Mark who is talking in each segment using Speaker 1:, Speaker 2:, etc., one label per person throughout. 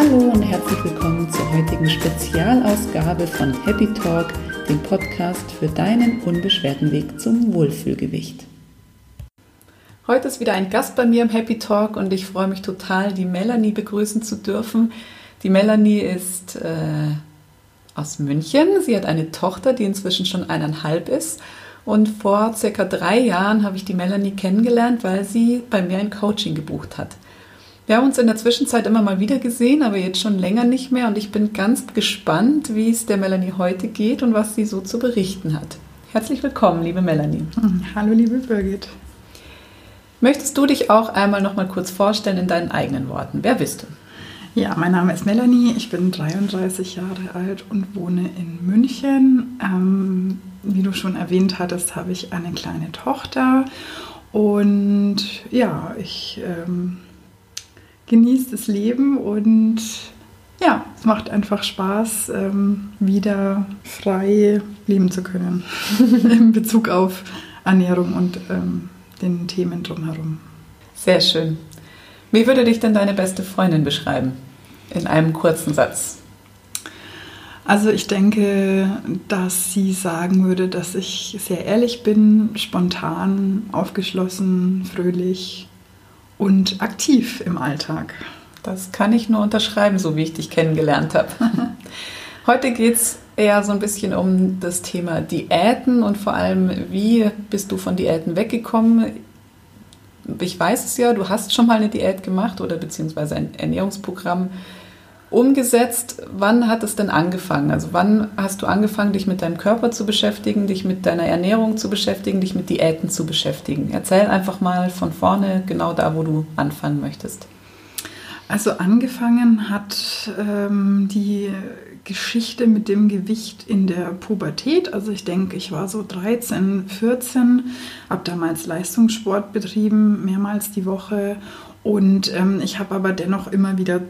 Speaker 1: Hallo und herzlich willkommen zur heutigen Spezialausgabe von Happy Talk, dem Podcast für deinen unbeschwerten Weg zum Wohlfühlgewicht. Heute ist wieder ein Gast bei mir im Happy Talk und ich freue mich total, die Melanie begrüßen zu dürfen. Die Melanie ist äh, aus München. Sie hat eine Tochter, die inzwischen schon eineinhalb ist. Und vor circa drei Jahren habe ich die Melanie kennengelernt, weil sie bei mir ein Coaching gebucht hat. Wir haben uns in der Zwischenzeit immer mal wieder gesehen, aber jetzt schon länger nicht mehr. Und ich bin ganz gespannt, wie es der Melanie heute geht und was sie so zu berichten hat. Herzlich willkommen, liebe Melanie.
Speaker 2: Hallo, liebe Birgit.
Speaker 1: Möchtest du dich auch einmal noch mal kurz vorstellen in deinen eigenen Worten? Wer bist du?
Speaker 2: Ja, mein Name ist Melanie, ich bin 33 Jahre alt und wohne in München. Ähm, wie du schon erwähnt hattest, habe ich eine kleine Tochter und ja, ich ähm, genieße das Leben und ja, es macht einfach Spaß, ähm, wieder frei leben zu können in Bezug auf Ernährung und ähm, den Themen drumherum.
Speaker 1: Sehr schön. Wie würde dich denn deine beste Freundin beschreiben? In einem kurzen Satz.
Speaker 2: Also ich denke, dass sie sagen würde, dass ich sehr ehrlich bin, spontan, aufgeschlossen, fröhlich und aktiv im Alltag.
Speaker 1: Das kann ich nur unterschreiben, so wie ich dich kennengelernt habe. Heute geht es eher so ein bisschen um das Thema Diäten und vor allem, wie bist du von Diäten weggekommen? ich weiß es ja, du hast schon mal eine Diät gemacht oder beziehungsweise ein Ernährungsprogramm umgesetzt. Wann hat es denn angefangen? Also wann hast du angefangen, dich mit deinem Körper zu beschäftigen, dich mit deiner Ernährung zu beschäftigen, dich mit Diäten zu beschäftigen? Erzähl einfach mal von vorne, genau da, wo du anfangen möchtest.
Speaker 2: Also angefangen hat ähm, die Geschichte mit dem Gewicht in der Pubertät. Also ich denke, ich war so 13, 14, habe damals Leistungssport betrieben, mehrmals die Woche. Und ähm, ich habe aber dennoch immer wieder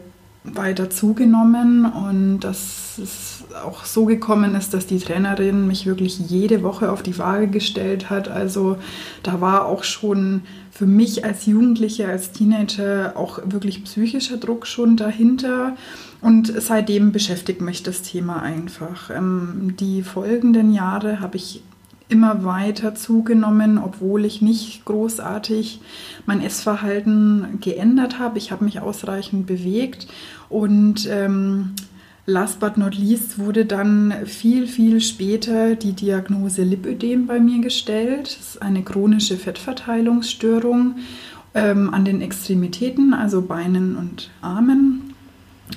Speaker 2: weiter zugenommen und dass es auch so gekommen ist, dass die Trainerin mich wirklich jede Woche auf die Waage gestellt hat. Also da war auch schon für mich als Jugendliche, als Teenager auch wirklich psychischer Druck schon dahinter. Und seitdem beschäftigt mich das Thema einfach. Ähm, die folgenden Jahre habe ich immer weiter zugenommen, obwohl ich nicht großartig mein Essverhalten geändert habe. Ich habe mich ausreichend bewegt und ähm, last but not least wurde dann viel, viel später die Diagnose Lipödem bei mir gestellt. Das ist eine chronische Fettverteilungsstörung ähm, an den Extremitäten, also Beinen und Armen.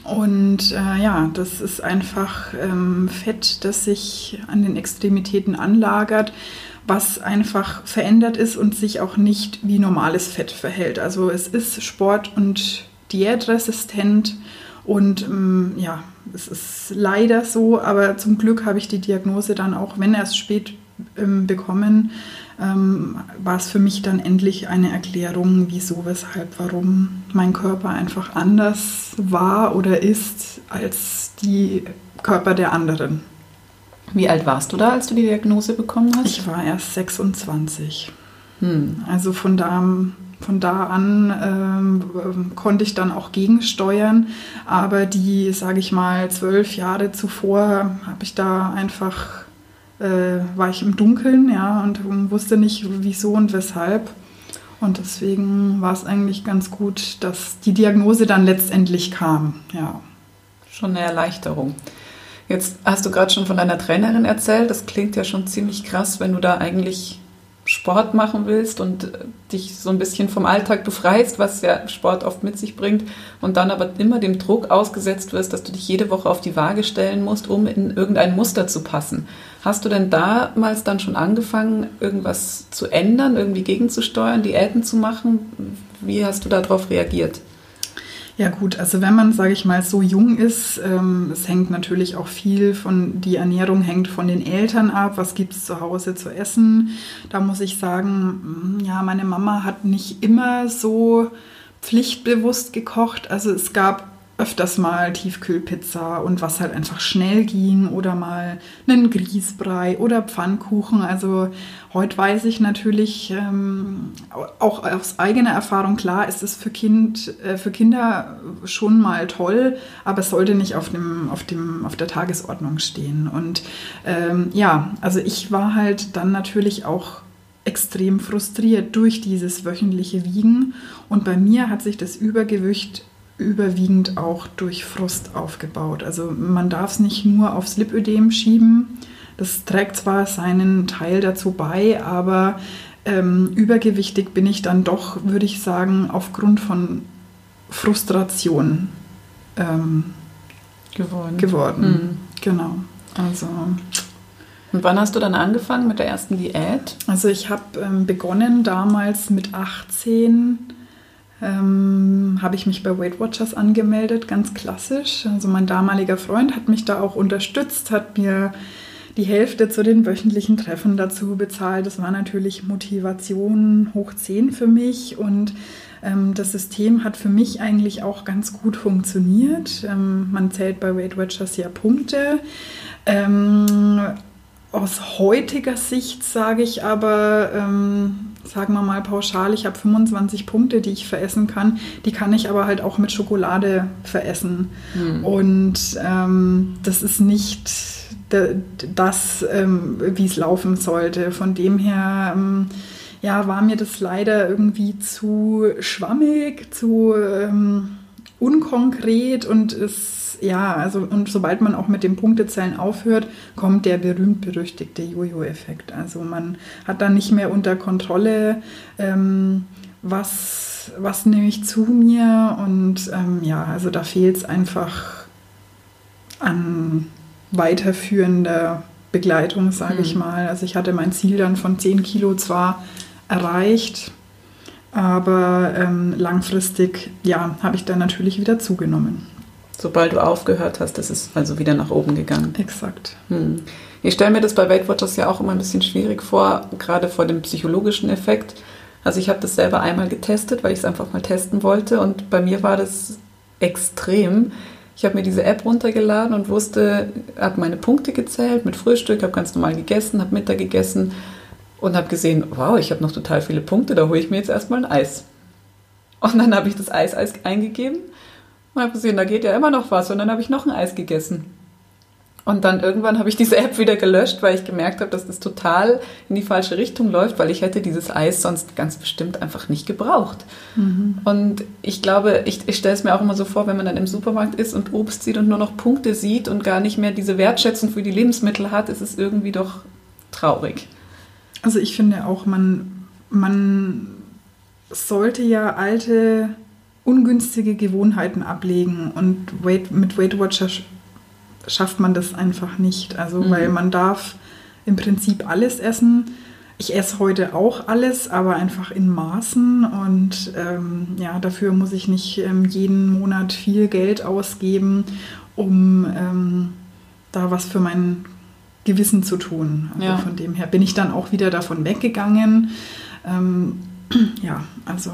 Speaker 2: Und äh, ja, das ist einfach ähm, Fett, das sich an den Extremitäten anlagert, was einfach verändert ist und sich auch nicht wie normales Fett verhält. Also es ist Sport- und Diätresistent und ähm, ja, es ist leider so, aber zum Glück habe ich die Diagnose dann auch, wenn erst spät ähm, bekommen, ähm, war es für mich dann endlich eine Erklärung, wieso, weshalb, warum mein Körper einfach anders war oder ist als die Körper der anderen.
Speaker 1: Wie alt warst du da, als du die Diagnose bekommen hast?
Speaker 2: Ich war erst 26. Hm. Also von da, von da an ähm, konnte ich dann auch gegensteuern. Aber die, sage ich mal, zwölf Jahre zuvor habe ich da einfach äh, war ich im Dunkeln, ja, und wusste nicht, wieso und weshalb. Und deswegen war es eigentlich ganz gut, dass die Diagnose dann letztendlich kam, ja.
Speaker 1: Schon eine Erleichterung. Jetzt hast du gerade schon von deiner Trainerin erzählt. Das klingt ja schon ziemlich krass, wenn du da eigentlich Sport machen willst und äh, dich so ein bisschen vom Alltag befreist, was ja Sport oft mit sich bringt, und dann aber immer dem Druck ausgesetzt wirst, dass du dich jede Woche auf die Waage stellen musst, um in irgendein Muster zu passen. Hast du denn damals dann schon angefangen, irgendwas zu ändern, irgendwie gegenzusteuern, Diäten zu machen? Wie hast du darauf reagiert?
Speaker 2: Ja gut, also wenn man, sage ich mal, so jung ist, ähm, es hängt natürlich auch viel von, die Ernährung hängt von den Eltern ab, was gibt es zu Hause zu essen. Da muss ich sagen, mm, ja, meine Mama hat nicht immer so pflichtbewusst gekocht. Also es gab öfters mal Tiefkühlpizza und was halt einfach schnell ging oder mal einen Grießbrei oder Pfannkuchen. Also heute weiß ich natürlich ähm, auch aus eigener Erfahrung klar, ist es für, kind, äh, für Kinder schon mal toll, aber es sollte nicht auf, dem, auf, dem, auf der Tagesordnung stehen. Und ähm, ja, also ich war halt dann natürlich auch extrem frustriert durch dieses wöchentliche Wiegen und bei mir hat sich das Übergewicht überwiegend auch durch Frust aufgebaut. Also man darf es nicht nur aufs Lipödem schieben. Das trägt zwar seinen Teil dazu bei, aber ähm, übergewichtig bin ich dann doch, würde ich sagen, aufgrund von Frustration ähm, geworden. geworden. Mhm. Genau. Also.
Speaker 1: Und wann hast du dann angefangen mit der ersten Diät?
Speaker 2: Also ich habe ähm, begonnen damals mit 18 ähm, habe ich mich bei Weight Watchers angemeldet, ganz klassisch. Also mein damaliger Freund hat mich da auch unterstützt, hat mir die Hälfte zu den wöchentlichen Treffen dazu bezahlt. Das war natürlich Motivation hoch 10 für mich und ähm, das System hat für mich eigentlich auch ganz gut funktioniert. Ähm, man zählt bei Weight Watchers ja Punkte. Ähm, aus heutiger Sicht sage ich aber, ähm, sagen wir mal pauschal, ich habe 25 Punkte, die ich veressen kann. Die kann ich aber halt auch mit Schokolade veressen. Mhm. Und ähm, das ist nicht das, ähm, wie es laufen sollte. Von dem her ähm, ja, war mir das leider irgendwie zu schwammig, zu ähm, unkonkret und es ja, also und sobald man auch mit dem Punktezählen aufhört, kommt der berühmt-berüchtigte Jojo-Effekt. Also man hat dann nicht mehr unter Kontrolle, ähm, was, was nehme ich zu mir und ähm, ja, also da fehlt es einfach an weiterführender Begleitung, sage mhm. ich mal. Also ich hatte mein Ziel dann von 10 Kilo zwar erreicht, aber ähm, langfristig, ja, habe ich dann natürlich wieder zugenommen.
Speaker 1: Sobald du aufgehört hast, ist es also wieder nach oben gegangen.
Speaker 2: Exakt.
Speaker 1: Hm. Ich stelle mir das bei Weight Watchers ja auch immer ein bisschen schwierig vor, gerade vor dem psychologischen Effekt. Also ich habe das selber einmal getestet, weil ich es einfach mal testen wollte und bei mir war das extrem. Ich habe mir diese App runtergeladen und wusste, habe meine Punkte gezählt mit Frühstück, habe ganz normal gegessen, habe Mittag gegessen und habe gesehen, wow, ich habe noch total viele Punkte, da hole ich mir jetzt erstmal ein Eis. Und dann habe ich das Eis, Eis eingegeben und habe gesehen, da geht ja immer noch was. Und dann habe ich noch ein Eis gegessen. Und dann irgendwann habe ich diese App wieder gelöscht, weil ich gemerkt habe, dass das total in die falsche Richtung läuft, weil ich hätte dieses Eis sonst ganz bestimmt einfach nicht gebraucht. Mhm. Und ich glaube, ich, ich stelle es mir auch immer so vor, wenn man dann im Supermarkt ist und Obst sieht und nur noch Punkte sieht und gar nicht mehr diese Wertschätzung für die Lebensmittel hat, ist es irgendwie doch traurig.
Speaker 2: Also ich finde auch, man, man sollte ja alte ungünstige Gewohnheiten ablegen und Weight, mit Weight Watcher schafft man das einfach nicht. Also, mhm. weil man darf im Prinzip alles essen. Ich esse heute auch alles, aber einfach in Maßen und ähm, ja, dafür muss ich nicht ähm, jeden Monat viel Geld ausgeben, um ähm, da was für mein Gewissen zu tun. Also ja. von dem her bin ich dann auch wieder davon weggegangen. Ähm, ja, also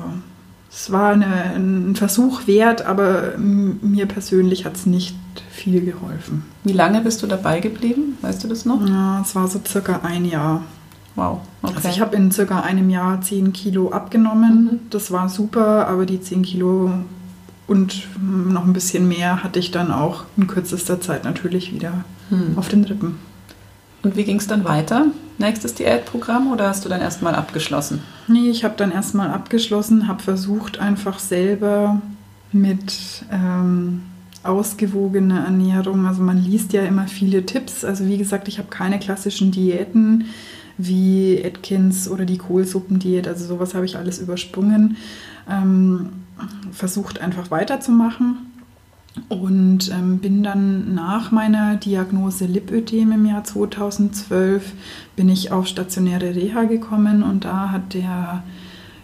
Speaker 2: es war eine, ein Versuch wert, aber mir persönlich hat es nicht viel geholfen.
Speaker 1: Wie lange bist du dabei geblieben? Weißt du das noch?
Speaker 2: Ja, es war so circa ein Jahr.
Speaker 1: Wow.
Speaker 2: Okay. Also ich habe in circa einem Jahr 10 Kilo abgenommen. Mhm. Das war super, aber die 10 Kilo und noch ein bisschen mehr hatte ich dann auch in kürzester Zeit natürlich wieder mhm. auf den Rippen.
Speaker 1: Und wie ging es dann weiter? Nächstes Diätprogramm oder hast du dann erstmal abgeschlossen?
Speaker 2: Nee, ich habe dann erstmal abgeschlossen, habe versucht einfach selber mit ähm, ausgewogener Ernährung, also man liest ja immer viele Tipps, also wie gesagt, ich habe keine klassischen Diäten wie Atkins oder die Kohlsuppendiät, also sowas habe ich alles übersprungen, ähm, versucht einfach weiterzumachen und ähm, bin dann nach meiner Diagnose Lipödem im Jahr 2012 bin ich auf stationäre Reha gekommen und da hat der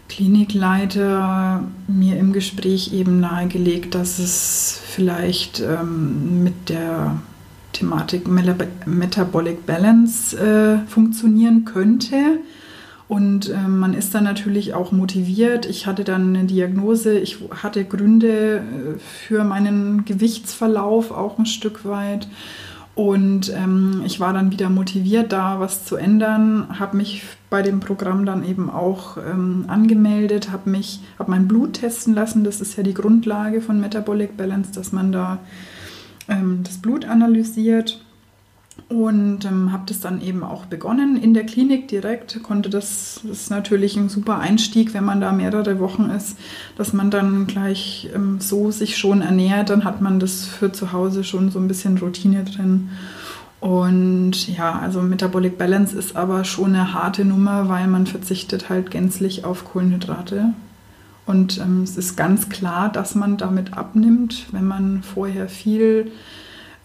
Speaker 2: Klinikleiter mir im Gespräch eben nahegelegt, dass es vielleicht ähm, mit der Thematik Metabolic Balance äh, funktionieren könnte. Und äh, man ist dann natürlich auch motiviert. Ich hatte dann eine Diagnose, ich hatte Gründe äh, für meinen Gewichtsverlauf auch ein Stück weit. Und ähm, ich war dann wieder motiviert, da was zu ändern, habe mich bei dem Programm dann eben auch ähm, angemeldet, habe mich, habe mein Blut testen lassen. Das ist ja die Grundlage von Metabolic Balance, dass man da ähm, das Blut analysiert und ähm, habe das dann eben auch begonnen in der Klinik direkt. Konnte das, das ist natürlich ein super Einstieg, wenn man da mehrere Wochen ist, dass man dann gleich ähm, so sich schon ernährt. Dann hat man das für zu Hause schon so ein bisschen Routine drin. Und ja, also Metabolic Balance ist aber schon eine harte Nummer, weil man verzichtet halt gänzlich auf Kohlenhydrate. Und ähm, es ist ganz klar, dass man damit abnimmt, wenn man vorher viel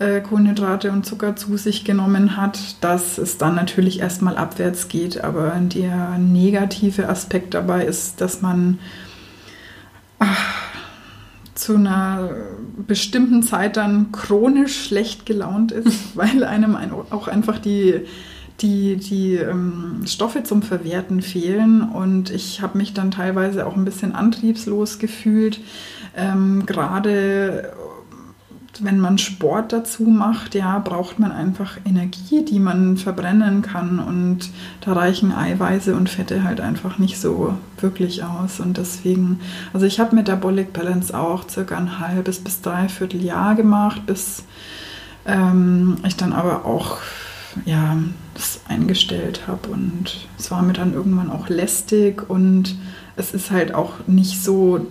Speaker 2: äh, Kohlenhydrate und Zucker zu sich genommen hat, dass es dann natürlich erstmal abwärts geht. Aber der negative Aspekt dabei ist, dass man ach, zu einer bestimmten Zeit dann chronisch schlecht gelaunt ist, weil einem auch einfach die die, die ähm, Stoffe zum Verwerten fehlen und ich habe mich dann teilweise auch ein bisschen antriebslos gefühlt, ähm, gerade wenn man Sport dazu macht, ja, braucht man einfach Energie, die man verbrennen kann. Und da reichen Eiweiße und Fette halt einfach nicht so wirklich aus. Und deswegen, also ich habe Metabolic Balance auch circa ein halbes bis dreiviertel Jahr gemacht, bis ähm, ich dann aber auch ja, das eingestellt habe. Und es war mir dann irgendwann auch lästig und es ist halt auch nicht so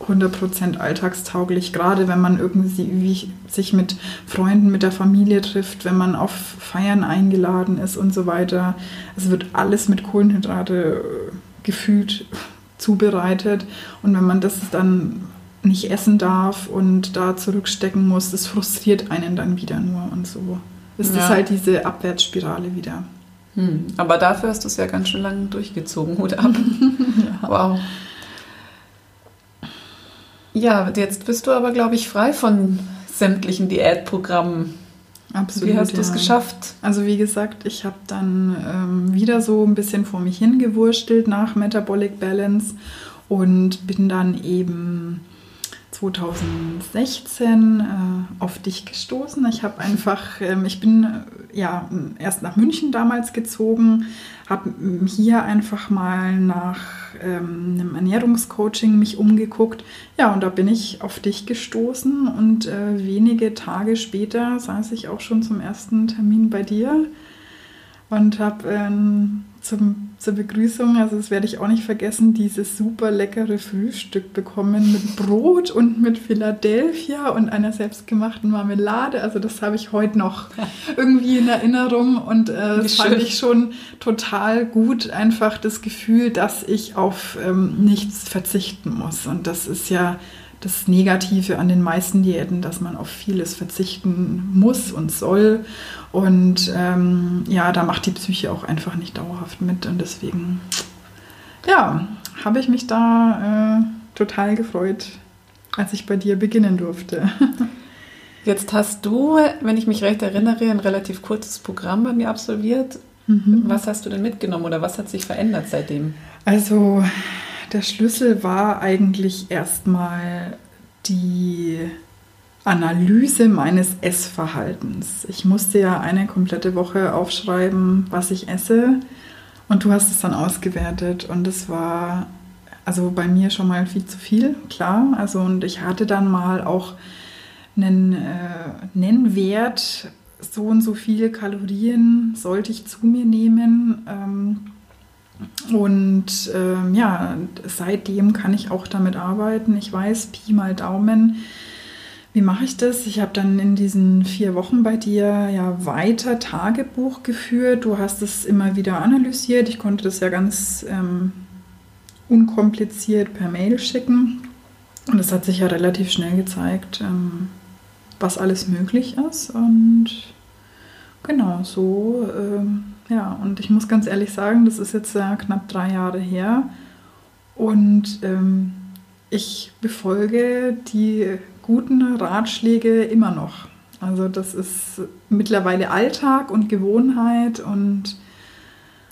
Speaker 2: 100% alltagstauglich, gerade wenn man irgendwie sich mit Freunden, mit der Familie trifft, wenn man auf Feiern eingeladen ist und so weiter. Es wird alles mit Kohlenhydrate äh, gefühlt zubereitet und wenn man das dann nicht essen darf und da zurückstecken muss, das frustriert einen dann wieder nur und so ist ja. das halt diese Abwärtsspirale wieder.
Speaker 1: Hm. Aber dafür hast du es ja ganz schön lange durchgezogen, Hut ab. ja. Wow. Ja, jetzt bist du aber, glaube ich, frei von sämtlichen Diätprogrammen.
Speaker 2: Absolut.
Speaker 1: Wie hast ja. du es geschafft?
Speaker 2: Also wie gesagt, ich habe dann ähm, wieder so ein bisschen vor mich hingewurstelt nach Metabolic Balance und bin dann eben 2016 äh, auf dich gestoßen. Ich habe einfach, ähm, ich bin äh, ja erst nach München damals gezogen, habe hier einfach mal nach ähm, einem Ernährungscoaching mich umgeguckt. Ja, und da bin ich auf dich gestoßen und äh, wenige Tage später saß ich auch schon zum ersten Termin bei dir und habe ähm, zum, zur Begrüßung, also das werde ich auch nicht vergessen, dieses super leckere Frühstück bekommen mit Brot und mit Philadelphia und einer selbstgemachten Marmelade. Also das habe ich heute noch irgendwie in Erinnerung und äh, das fand ich schon total gut, einfach das Gefühl, dass ich auf ähm, nichts verzichten muss. Und das ist ja das Negative an den meisten Diäten, dass man auf vieles verzichten muss und soll. Und ähm, ja, da macht die Psyche auch einfach nicht dauerhaft mit. Und deswegen, ja, habe ich mich da äh, total gefreut, als ich bei dir beginnen durfte.
Speaker 1: Jetzt hast du, wenn ich mich recht erinnere, ein relativ kurzes Programm bei mir absolviert. Mhm. Was hast du denn mitgenommen oder was hat sich verändert seitdem?
Speaker 2: Also der Schlüssel war eigentlich erstmal die Analyse meines Essverhaltens. Ich musste ja eine komplette Woche aufschreiben, was ich esse. Und du hast es dann ausgewertet. Und es war also bei mir schon mal viel zu viel, klar. Also und ich hatte dann mal auch einen äh, Nennwert, so und so viele Kalorien sollte ich zu mir nehmen. Ähm, und ähm, ja, seitdem kann ich auch damit arbeiten. Ich weiß, Pi mal Daumen. Wie mache ich das? Ich habe dann in diesen vier Wochen bei dir ja weiter Tagebuch geführt. Du hast es immer wieder analysiert. Ich konnte das ja ganz ähm, unkompliziert per Mail schicken. Und es hat sich ja relativ schnell gezeigt, ähm, was alles möglich ist. Und genau so. Ähm, ja, und ich muss ganz ehrlich sagen, das ist jetzt äh, knapp drei Jahre her und ähm, ich befolge die guten Ratschläge immer noch. Also das ist mittlerweile Alltag und Gewohnheit und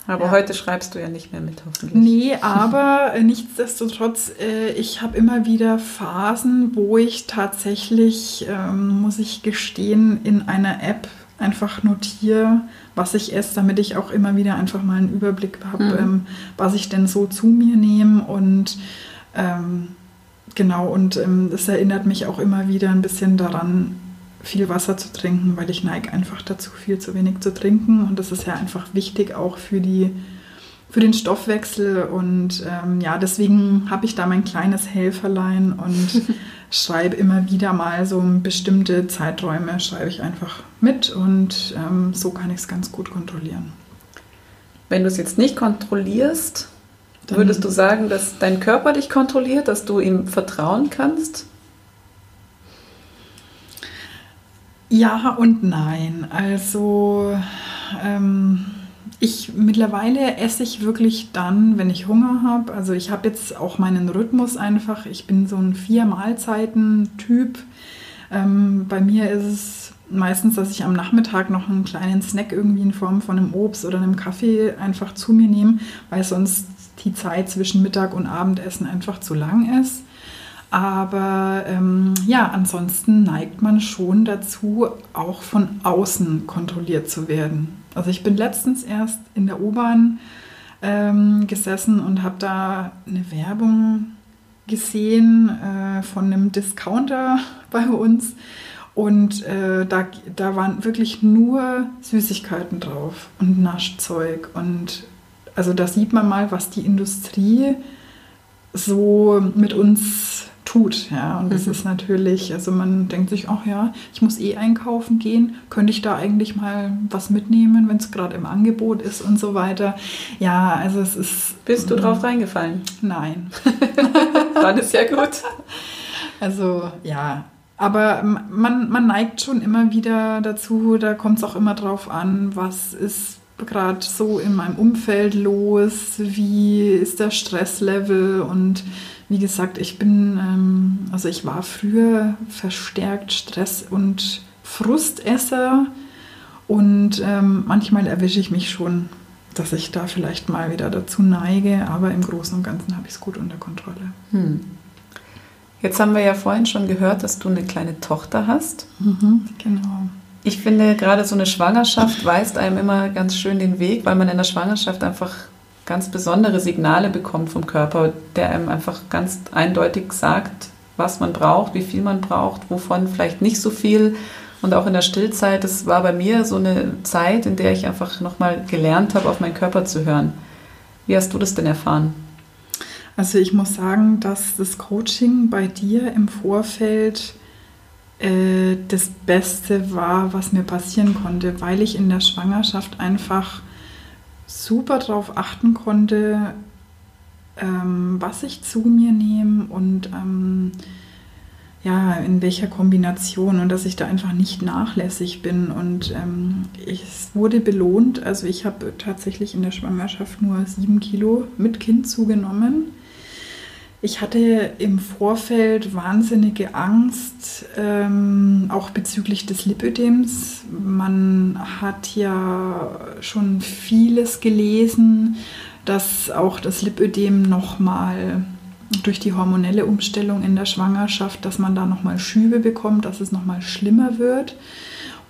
Speaker 1: Aber
Speaker 2: ja.
Speaker 1: heute schreibst du ja nicht mehr mit, hoffentlich.
Speaker 2: Nee, aber nichtsdestotrotz, äh, ich habe immer wieder Phasen, wo ich tatsächlich, ähm, muss ich gestehen, in einer App einfach notiere, was ich esse, damit ich auch immer wieder einfach mal einen Überblick habe, mhm. ähm, was ich denn so zu mir nehme und ähm, genau, und ähm, das erinnert mich auch immer wieder ein bisschen daran, viel Wasser zu trinken, weil ich neige einfach dazu, viel zu wenig zu trinken. Und das ist ja einfach wichtig auch für, die, für den Stoffwechsel. Und ähm, ja, deswegen habe ich da mein kleines Helferlein und schreibe immer wieder mal so bestimmte Zeiträume, schreibe ich einfach mit und ähm, so kann ich es ganz gut kontrollieren.
Speaker 1: Wenn du es jetzt nicht kontrollierst, Dann würdest du sagen, dass dein Körper dich kontrolliert, dass du ihm vertrauen kannst?
Speaker 2: Ja und nein. Also ähm, ich mittlerweile esse ich wirklich dann, wenn ich Hunger habe. Also ich habe jetzt auch meinen Rhythmus einfach. Ich bin so ein vier Mahlzeiten Typ. Ähm, bei mir ist es meistens, dass ich am Nachmittag noch einen kleinen Snack irgendwie in Form von einem Obst oder einem Kaffee einfach zu mir nehme, weil sonst die Zeit zwischen Mittag und Abendessen einfach zu lang ist. Aber ähm, ja, ansonsten neigt man schon dazu, auch von außen kontrolliert zu werden. Also ich bin letztens erst in der U-Bahn ähm, gesessen und habe da eine Werbung gesehen äh, von einem Discounter bei uns. Und äh, da, da waren wirklich nur Süßigkeiten drauf und Naschzeug. Und also da sieht man mal, was die Industrie so mit uns tut. Ja, und das mhm. ist natürlich, also man denkt sich, ach ja, ich muss eh einkaufen gehen, könnte ich da eigentlich mal was mitnehmen, wenn es gerade im Angebot ist und so weiter. Ja, also es ist.
Speaker 1: Bist du drauf reingefallen?
Speaker 2: Nein.
Speaker 1: Dann ist ja gut.
Speaker 2: Also ja, aber man, man neigt schon immer wieder dazu, da kommt es auch immer drauf an, was ist gerade so in meinem Umfeld los, wie ist der Stresslevel und wie gesagt, ich bin, ähm, also ich war früher verstärkt Stress- und Frustesser und ähm, manchmal erwische ich mich schon, dass ich da vielleicht mal wieder dazu neige, aber im Großen und Ganzen habe ich es gut unter Kontrolle. Hm.
Speaker 1: Jetzt haben wir ja vorhin schon gehört, dass du eine kleine Tochter hast.
Speaker 2: Mhm, genau.
Speaker 1: Ich finde, gerade so eine Schwangerschaft weist einem immer ganz schön den Weg, weil man in der Schwangerschaft einfach ganz besondere Signale bekommt vom Körper, der einem einfach ganz eindeutig sagt, was man braucht, wie viel man braucht, wovon vielleicht nicht so viel. Und auch in der Stillzeit, das war bei mir so eine Zeit, in der ich einfach nochmal gelernt habe, auf meinen Körper zu hören. Wie hast du das denn erfahren?
Speaker 2: Also ich muss sagen, dass das Coaching bei dir im Vorfeld äh, das Beste war, was mir passieren konnte, weil ich in der Schwangerschaft einfach super darauf achten konnte, ähm, was ich zu mir nehme und ähm, ja, in welcher Kombination und dass ich da einfach nicht nachlässig bin. Und ähm, es wurde belohnt. Also ich habe tatsächlich in der Schwangerschaft nur sieben Kilo mit Kind zugenommen. Ich hatte im Vorfeld wahnsinnige Angst, ähm, auch bezüglich des Lipödems. Man hat ja schon vieles gelesen, dass auch das Lipödem nochmal durch die hormonelle Umstellung in der Schwangerschaft, dass man da nochmal Schübe bekommt, dass es nochmal schlimmer wird.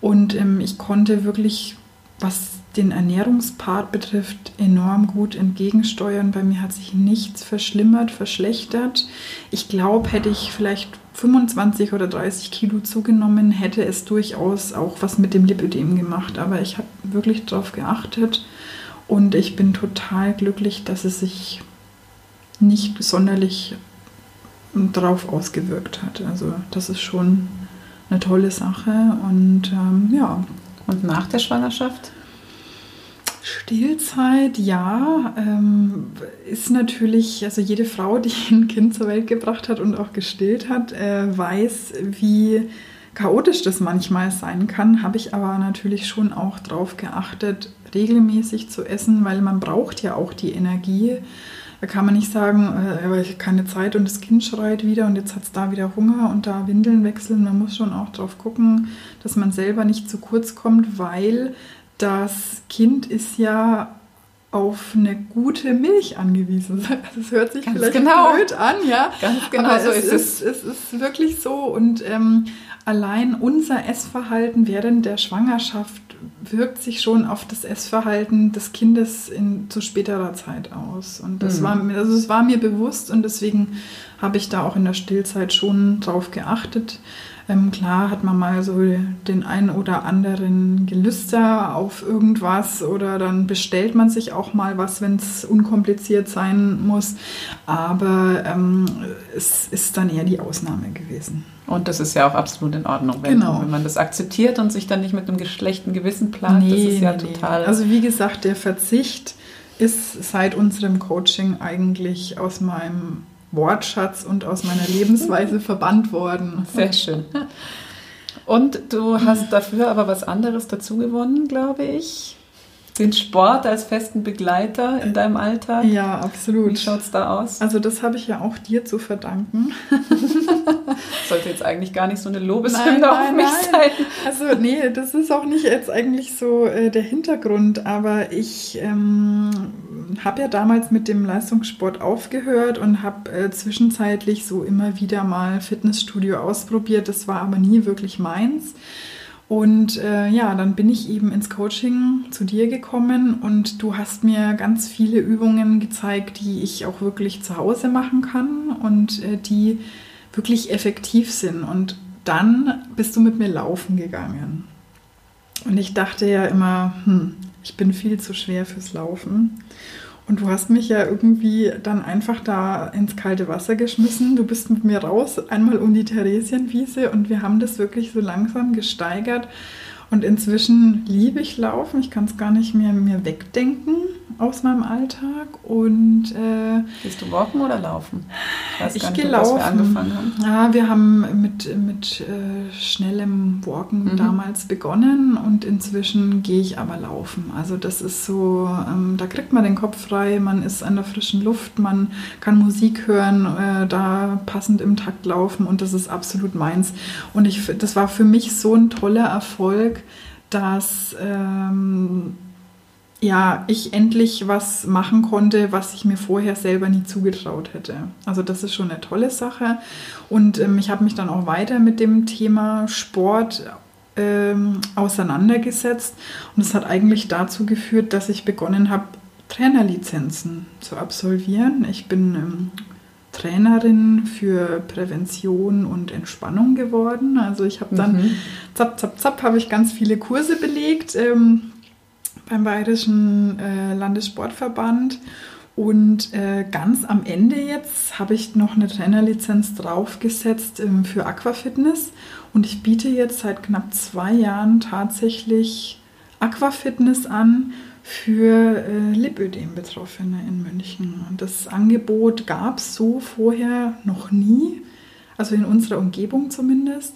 Speaker 2: Und ähm, ich konnte wirklich, was den Ernährungspart betrifft, enorm gut entgegensteuern. Bei mir hat sich nichts verschlimmert, verschlechtert. Ich glaube, hätte ich vielleicht 25 oder 30 Kilo zugenommen, hätte es durchaus auch was mit dem Lipödem gemacht. Aber ich habe wirklich darauf geachtet und ich bin total glücklich, dass es sich nicht sonderlich darauf ausgewirkt hat. Also das ist schon eine tolle Sache und ähm, ja.
Speaker 1: Und nach der Schwangerschaft?
Speaker 2: Stillzeit, ja, ähm, ist natürlich, also jede Frau, die ein Kind zur Welt gebracht hat und auch gestillt hat, äh, weiß, wie chaotisch das manchmal sein kann. Habe ich aber natürlich schon auch darauf geachtet, regelmäßig zu essen, weil man braucht ja auch die Energie. Da kann man nicht sagen, äh, ich habe keine Zeit und das Kind schreit wieder und jetzt hat es da wieder Hunger und da Windeln wechseln. Man muss schon auch darauf gucken, dass man selber nicht zu kurz kommt, weil das Kind ist ja auf eine gute Milch angewiesen. Das hört sich
Speaker 1: Ganz
Speaker 2: vielleicht
Speaker 1: genau.
Speaker 2: blöd an, ja.
Speaker 1: Ganz genau
Speaker 2: Aber
Speaker 1: so
Speaker 2: es
Speaker 1: ist es.
Speaker 2: Es ist wirklich so und ähm, allein unser Essverhalten während der Schwangerschaft wirkt sich schon auf das Essverhalten des Kindes in zu späterer Zeit aus. Und das
Speaker 1: Mhm.
Speaker 2: war mir, also es war mir bewusst und deswegen habe ich da auch in der Stillzeit schon drauf geachtet. Ähm, klar hat man mal so den einen oder anderen Gelüster auf irgendwas oder dann bestellt man sich auch mal was, wenn es unkompliziert sein muss. Aber ähm, es ist dann eher die Ausnahme gewesen.
Speaker 1: Und das ist ja auch absolut in Ordnung, wenn,
Speaker 2: Genau.
Speaker 1: wenn man das akzeptiert und sich dann nicht mit einem geschlechten Gewissen plant. das ist ja total.
Speaker 2: Also wie gesagt, der Verzicht ist seit unserem Coaching eigentlich aus meinem Wortschatz und aus meiner Lebensweise verbannt worden.
Speaker 1: Sehr schön. Und du hast dafür aber was anderes dazu gewonnen, glaube ich. Den Sport als festen Begleiter in deinem Alltag.
Speaker 2: Ja,
Speaker 1: Wie
Speaker 2: absolut.
Speaker 1: schaut es da aus?
Speaker 2: Also das habe ich ja auch dir zu verdanken.
Speaker 1: Sollte jetzt eigentlich gar nicht so eine Lobeshymne auf mich sein.
Speaker 2: Also nee, das ist auch nicht jetzt eigentlich so äh, der Hintergrund, aber ich ähm, habe ja damals mit dem Leistungssport aufgehört und habe äh, zwischenzeitlich so immer wieder mal Fitnessstudio ausprobiert. Das war aber nie wirklich meins. Und äh, ja, dann bin ich eben ins Coaching zu dir gekommen und du hast mir ganz viele Übungen gezeigt, die ich auch wirklich zu Hause machen kann und äh, die wirklich effektiv sind. Und dann bist du mit mir laufen gegangen. Und ich dachte ja immer, hm, ich bin viel zu schwer fürs Laufen. Und du hast mich ja irgendwie dann einfach da ins kalte Wasser geschmissen. Du bist mit mir raus, einmal um die Theresienwiese und wir haben das wirklich so langsam gesteigert. Und inzwischen liebe ich Laufen. Ich kann es gar nicht mehr mir wegdenken aus meinem Alltag. Und äh,
Speaker 1: Gehst du walken oder laufen? Ich weiß
Speaker 2: ich gehe
Speaker 1: was wir
Speaker 2: laufen.
Speaker 1: angefangen haben.
Speaker 2: Ja, wir haben mit, mit äh, schnellem Walken
Speaker 1: Mhm.
Speaker 2: damals begonnen und inzwischen gehe ich aber laufen. Also das ist so, ähm, da kriegt man den Kopf frei, man ist an der frischen Luft, man kann Musik hören, äh, da passend im Takt laufen und das ist absolut meins. Und ich, das war für mich so ein toller Erfolg, dass ähm, ja, ich endlich was machen konnte, was ich mir vorher selber nie zugetraut hätte. Also das ist schon eine tolle Sache. Und ähm, ich habe mich dann auch weiter mit dem Thema Sport ähm, auseinandergesetzt. Und es hat eigentlich dazu geführt, dass ich begonnen habe, Trainerlizenzen zu absolvieren. Ich bin ähm, Trainerin für Prävention und Entspannung geworden. Also ich habe dann
Speaker 1: Mhm.
Speaker 2: zapp, zapp, zapp, habe ich ganz viele Kurse belegt ähm, beim Bayerischen äh, Landessportverband. Und äh, ganz am Ende jetzt habe ich noch eine Trainerlizenz draufgesetzt ähm, für Aquafitness. Und ich biete jetzt seit knapp zwei Jahren tatsächlich Aquafitness an für äh, Lipödem-Betroffene in München. Und das Angebot gab es so vorher noch nie, also in unserer Umgebung zumindest.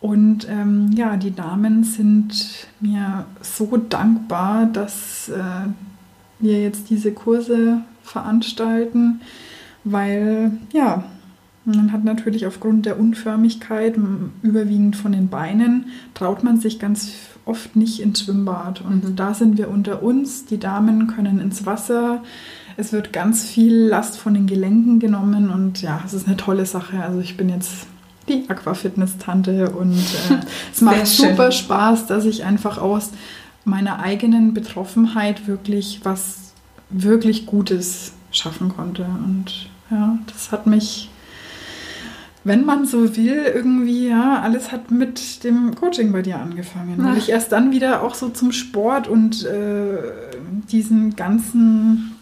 Speaker 2: Und ähm, ja, die Damen sind mir so dankbar, dass äh, wir jetzt diese Kurse veranstalten, weil ja, man hat natürlich aufgrund der Unförmigkeit, überwiegend von den Beinen, traut man sich ganz oft nicht ins Schwimmbad. Und
Speaker 1: Mhm.
Speaker 2: da sind wir unter uns. Die Damen können ins Wasser. Es wird ganz viel Last von den Gelenken genommen und ja, es ist eine tolle Sache. Also ich bin jetzt die Aquafitness-Tante und äh, es macht super Spaß, dass ich einfach aus meiner eigenen Betroffenheit wirklich was wirklich Gutes schaffen konnte. Und ja, das hat mich, wenn man so will, irgendwie, ja, alles hat mit dem Coaching bei dir angefangen. Weil
Speaker 1: Ach.
Speaker 2: ich erst dann wieder auch so zum Sport und äh, diesen ganzen,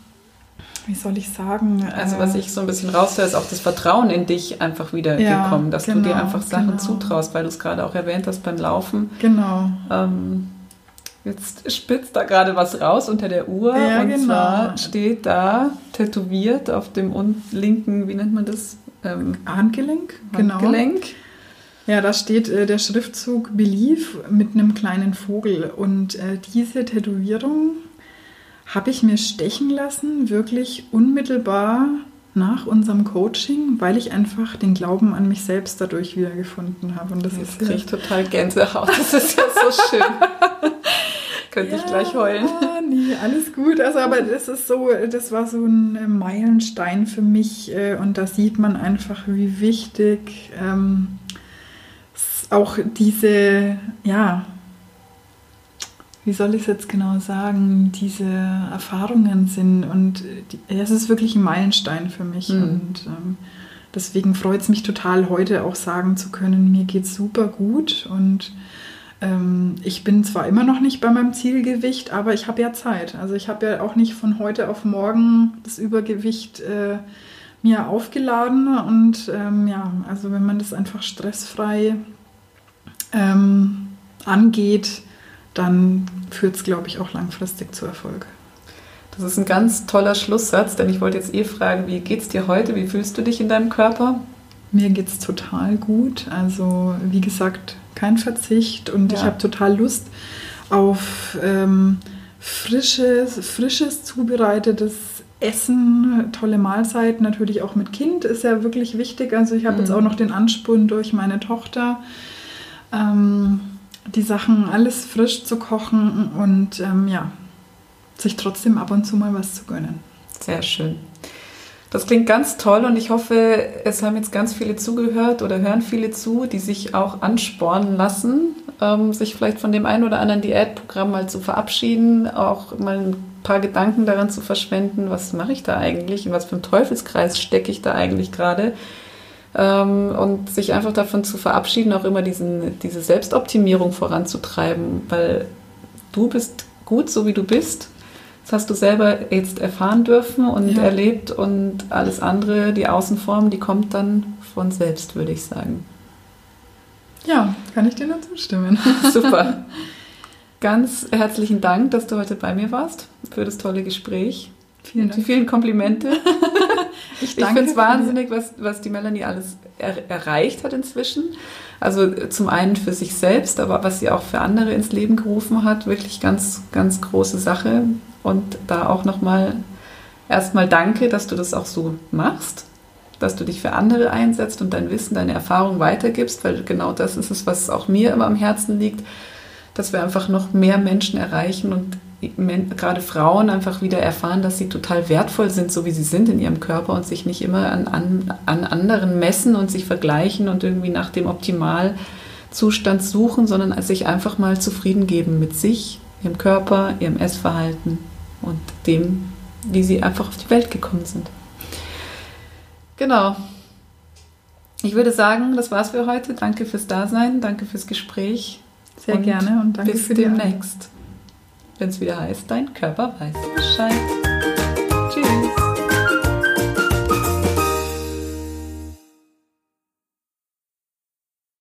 Speaker 2: wie soll ich sagen,
Speaker 1: Also
Speaker 2: äh,
Speaker 1: was ich so ein bisschen raushöre, ist auch das Vertrauen in dich einfach wieder
Speaker 2: Ja,
Speaker 1: gekommen, dass du
Speaker 2: genau,
Speaker 1: dir einfach Sachen
Speaker 2: genau.
Speaker 1: zutraust, weil du es gerade auch erwähnt hast beim Laufen.
Speaker 2: Genau.
Speaker 1: Ähm, jetzt spitzt da gerade was raus unter der Uhr
Speaker 2: Ja,
Speaker 1: und
Speaker 2: genau.
Speaker 1: zwar steht da tätowiert auf dem linken, wie nennt man das? Ähm,
Speaker 2: Handgelenk, genau.
Speaker 1: Handgelenk.
Speaker 2: Ja, da steht äh, der Schriftzug Belief mit einem kleinen Vogel. Und äh, diese Tätowierung habe ich mir stechen lassen, wirklich unmittelbar nach unserem Coaching, weil ich einfach den Glauben an mich selbst dadurch wiedergefunden habe. Und das
Speaker 1: Jetzt
Speaker 2: ist
Speaker 1: kriege ich total Gänsehaut. Das ist ja so schön. Könnte ich gleich heulen.
Speaker 2: Ah, nee, alles gut. Also, aber das ist so, das war so ein Meilenstein für mich äh, und da sieht man einfach, wie wichtig ähm, auch diese, ja, wie soll ich es jetzt genau sagen, diese Erfahrungen sind. Und die, es ist wirklich ein Meilenstein für mich. Mhm. Und ähm, deswegen freut es mich total, heute auch sagen zu können, mir geht es super gut. Und ähm, ich bin zwar immer noch nicht bei meinem Zielgewicht, aber ich habe ja Zeit. Also ich habe ja auch nicht von heute auf morgen das Übergewicht äh, mir aufgeladen. Und ähm, ja, also wenn man das einfach stressfrei ähm, angeht, dann führt es, glaube ich, auch langfristig zu Erfolg.
Speaker 1: Das ist ein ganz toller Schlusssatz, denn ich wollte jetzt eh fragen, wie geht es dir heute? Wie fühlst du dich in deinem Körper?
Speaker 2: Mir geht es total gut. Also wie gesagt, kein Verzicht und ja. ich habe total Lust auf ähm, frisches, frisches, zubereitetes Essen, tolle Mahlzeiten, natürlich auch mit Kind ist ja wirklich wichtig. Also ich habe mhm. jetzt auch noch den Ansporn durch meine Tochter. Ähm, die Sachen alles frisch zu kochen und ähm, ja, sich trotzdem ab und zu mal was zu gönnen.
Speaker 1: Sehr schön. Das klingt ganz toll und ich hoffe, es haben jetzt ganz viele zugehört oder hören viele zu, die sich auch anspornen lassen, ähm, sich vielleicht von dem einen oder anderen Diätprogramm mal zu verabschieden, auch mal ein paar Gedanken daran zu verschwenden, was mache ich da eigentlich, in was für einem Teufelskreis stecke ich da eigentlich gerade und sich einfach davon zu verabschieden, auch immer diesen, diese Selbstoptimierung voranzutreiben, weil du bist gut, so wie du bist. Das hast du selber jetzt erfahren dürfen und ja. erlebt und alles andere, die Außenform, die kommt dann von selbst, würde ich sagen.
Speaker 2: Ja, kann ich dir nur zustimmen.
Speaker 1: Super. Ganz herzlichen Dank, dass du heute bei mir warst für das tolle Gespräch. Vielen Dank. Die vielen Komplimente. ich ich finde es wahnsinnig, was, was die Melanie alles er, erreicht hat inzwischen. Also zum einen für sich selbst, aber was sie auch für andere ins Leben gerufen hat. Wirklich ganz, ganz große Sache. Und da auch nochmal erstmal danke, dass du das auch so machst, dass du dich für andere einsetzt und dein Wissen, deine Erfahrung weitergibst, weil genau das ist es, was auch mir immer am Herzen liegt, dass wir einfach noch mehr Menschen erreichen und gerade Frauen einfach wieder erfahren, dass sie total wertvoll sind, so wie sie sind in ihrem Körper und sich nicht immer an, an, an anderen messen und sich vergleichen und irgendwie nach dem Optimalzustand suchen, sondern sich einfach mal zufrieden geben mit sich, ihrem Körper, ihrem Essverhalten und dem, wie sie einfach auf die Welt gekommen sind. Genau. Ich würde sagen, das war's für heute. Danke fürs Dasein, danke fürs Gespräch.
Speaker 2: Sehr und gerne und danke
Speaker 1: bis für demnächst wenn es wieder heißt, dein Körper weiß Bescheid.